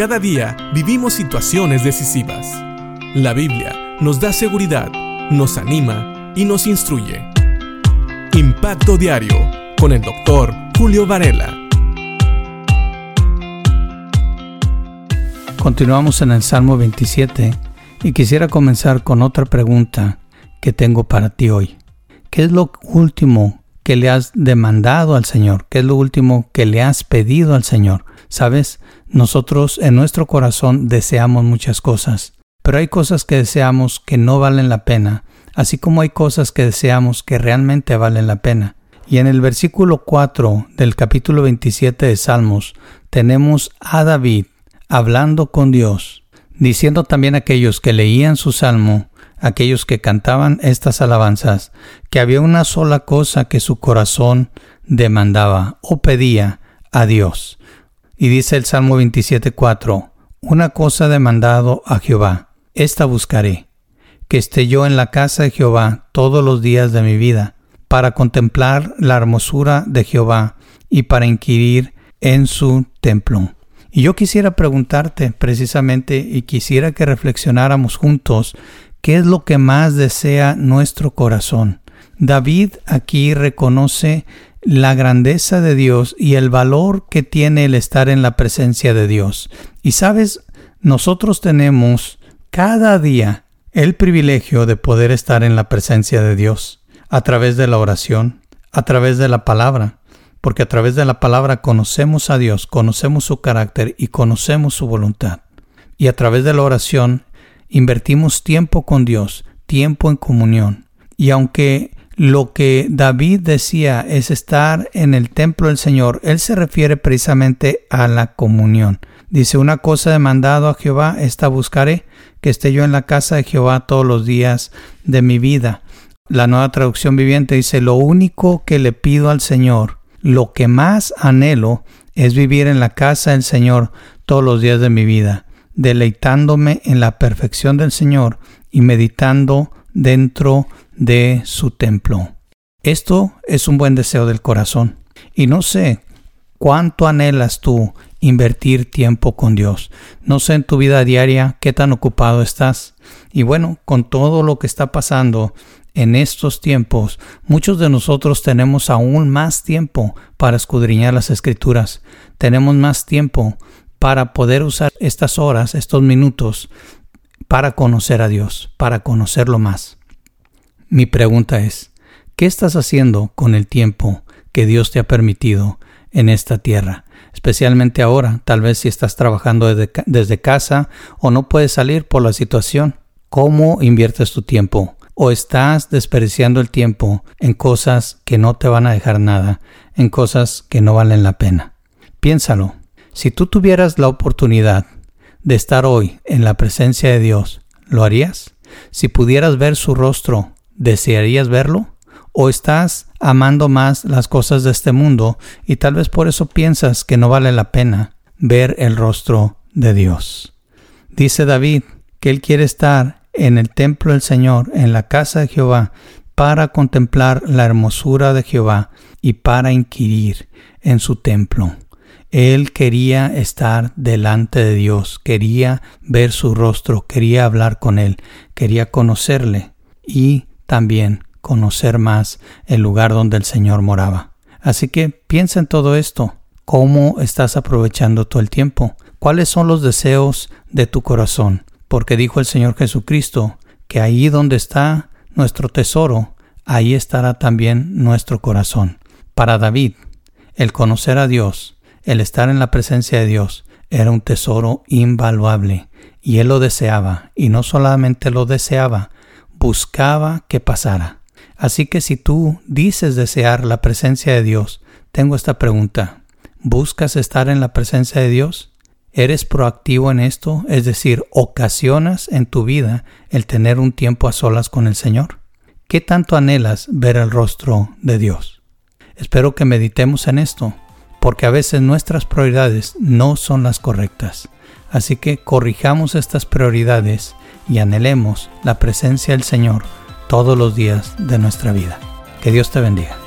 Cada día vivimos situaciones decisivas. La Biblia nos da seguridad, nos anima y nos instruye. Impacto Diario con el doctor Julio Varela. Continuamos en el Salmo 27 y quisiera comenzar con otra pregunta que tengo para ti hoy. ¿Qué es lo último que le has demandado al Señor? ¿Qué es lo último que le has pedido al Señor? Sabes, nosotros en nuestro corazón deseamos muchas cosas, pero hay cosas que deseamos que no valen la pena, así como hay cosas que deseamos que realmente valen la pena. Y en el versículo 4 del capítulo 27 de Salmos tenemos a David hablando con Dios, diciendo también a aquellos que leían su salmo, aquellos que cantaban estas alabanzas, que había una sola cosa que su corazón demandaba o pedía a Dios. Y dice el Salmo 27.4, Una cosa demandado a Jehová, esta buscaré, que esté yo en la casa de Jehová todos los días de mi vida, para contemplar la hermosura de Jehová y para inquirir en su templo. Y yo quisiera preguntarte precisamente y quisiera que reflexionáramos juntos qué es lo que más desea nuestro corazón. David aquí reconoce la grandeza de Dios y el valor que tiene el estar en la presencia de Dios. Y sabes, nosotros tenemos cada día el privilegio de poder estar en la presencia de Dios a través de la oración, a través de la palabra, porque a través de la palabra conocemos a Dios, conocemos su carácter y conocemos su voluntad. Y a través de la oración invertimos tiempo con Dios, tiempo en comunión. Y aunque lo que David decía es estar en el templo del Señor, él se refiere precisamente a la comunión. Dice, una cosa demandado a Jehová, esta buscaré, que esté yo en la casa de Jehová todos los días de mi vida. La nueva traducción viviente dice, lo único que le pido al Señor, lo que más anhelo, es vivir en la casa del Señor todos los días de mi vida, deleitándome en la perfección del Señor y meditando dentro de su templo. Esto es un buen deseo del corazón. Y no sé cuánto anhelas tú invertir tiempo con Dios. No sé en tu vida diaria qué tan ocupado estás. Y bueno, con todo lo que está pasando en estos tiempos, muchos de nosotros tenemos aún más tiempo para escudriñar las escrituras. Tenemos más tiempo para poder usar estas horas, estos minutos, para conocer a Dios, para conocerlo más. Mi pregunta es, ¿qué estás haciendo con el tiempo que Dios te ha permitido en esta tierra? Especialmente ahora, tal vez si estás trabajando desde, casa o no puedes salir por la situación. ¿Cómo inviertes tu tiempo? ¿O estás desperdiciando el tiempo en cosas que no te van a dejar nada, en cosas que no valen la pena? Piénsalo. Si tú tuvieras la oportunidad de estar hoy en la presencia de Dios, ¿lo harías? Si pudieras ver su rostro ¿Desearías verlo? ¿O estás amando más las cosas de este mundo y tal vez por eso piensas que no vale la pena ver el rostro de Dios? Dice David que él quiere estar en el templo del Señor, en la casa de Jehová, para contemplar la hermosura de Jehová y para inquirir en su templo. Él quería estar delante de Dios, quería ver su rostro, quería hablar con Él, quería conocerle y también conocer más el lugar donde el Señor moraba. Así que piensa en todo esto. ¿Cómo estás aprovechando todo el tiempo? ¿Cuáles son los deseos de tu corazón? Porque dijo el Señor Jesucristo que ahí donde está nuestro tesoro, ahí estará también nuestro corazón. Para David, el conocer a Dios, el estar en la presencia de Dios, era un tesoro invaluable, y él lo deseaba, y no solamente lo deseaba, buscaba que pasara. Así que si tú dices desear la presencia de Dios, tengo esta pregunta. ¿Buscas estar en la presencia de Dios? ¿Eres proactivo en esto? Es decir, ¿ocasionas en tu vida el tener un tiempo a solas con el Señor? ¿Qué tanto anhelas ver el rostro de Dios? Espero que meditemos en esto, porque a veces nuestras prioridades no son las correctas. Así que corrijamos estas prioridades y anhelemos la presencia del Señor todos los días de nuestra vida. Que Dios te bendiga.